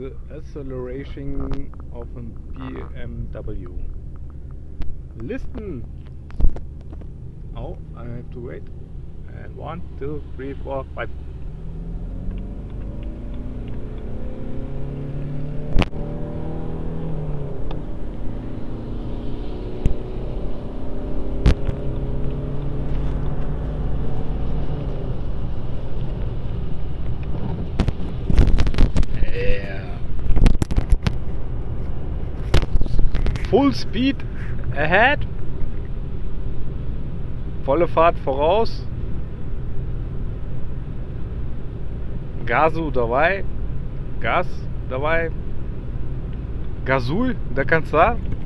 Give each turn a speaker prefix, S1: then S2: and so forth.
S1: the acceleration of a BMW. Listen! Oh, I have to wait. And one, two, three, four, five. Yeah. Full speed ahead. Volle Fahrt voraus. Gasu dabei. Gas dabei. Gasul, da kannst du sagen.